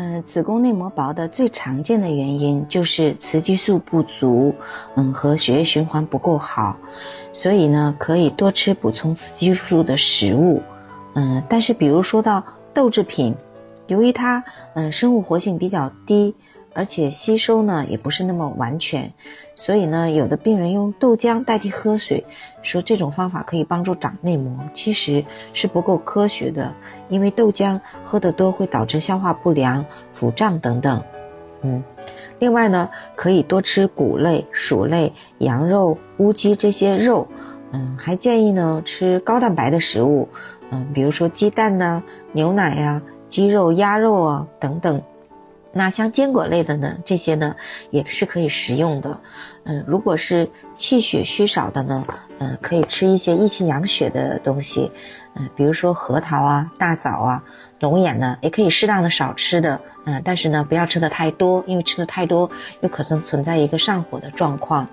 嗯，子宫内膜薄的最常见的原因就是雌激素不足，嗯，和血液循环不够好，所以呢，可以多吃补充雌激素的食物，嗯，但是比如说到豆制品，由于它嗯生物活性比较低。而且吸收呢也不是那么完全，所以呢，有的病人用豆浆代替喝水，说这种方法可以帮助长内膜，其实是不够科学的，因为豆浆喝得多会导致消化不良、腹胀等等。嗯，另外呢，可以多吃谷类、薯类、羊肉、乌鸡这些肉。嗯，还建议呢吃高蛋白的食物，嗯，比如说鸡蛋呐、牛奶呀、鸡肉、鸭肉啊等等。那像坚果类的呢，这些呢也是可以食用的。嗯，如果是气血虚少的呢，嗯，可以吃一些益气养血的东西。嗯，比如说核桃啊、大枣啊、龙眼呢，也可以适当的少吃的。嗯，但是呢，不要吃的太多，因为吃的太多有可能存在一个上火的状况。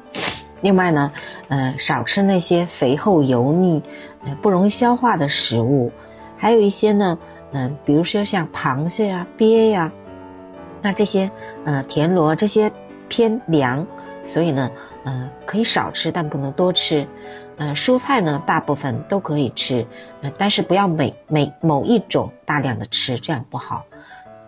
另外呢，呃，少吃那些肥厚油腻、不容易消化的食物。还有一些呢，嗯，比如说像螃蟹呀、鳖呀。那这些，呃，田螺这些偏凉，所以呢，呃，可以少吃，但不能多吃。呃，蔬菜呢，大部分都可以吃，呃，但是不要每每某一种大量的吃，这样不好。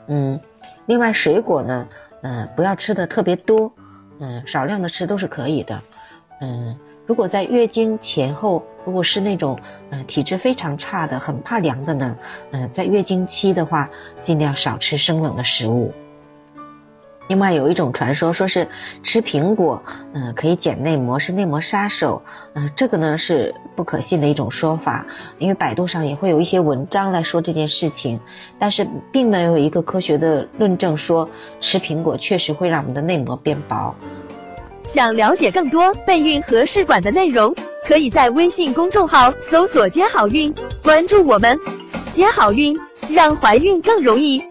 嗯，另外水果呢，呃，不要吃的特别多，嗯，少量的吃都是可以的。嗯，如果在月经前后，如果是那种呃体质非常差的、很怕凉的呢，嗯，在月经期的话，尽量少吃生冷的食物。另外有一种传说，说是吃苹果，嗯，可以减内膜，是内膜杀手，嗯，这个呢是不可信的一种说法，因为百度上也会有一些文章来说这件事情，但是并没有一个科学的论证说吃苹果确实会让我们的内膜变薄。想了解更多备孕和试管的内容，可以在微信公众号搜索“接好运”，关注我们，接好运，让怀孕更容易。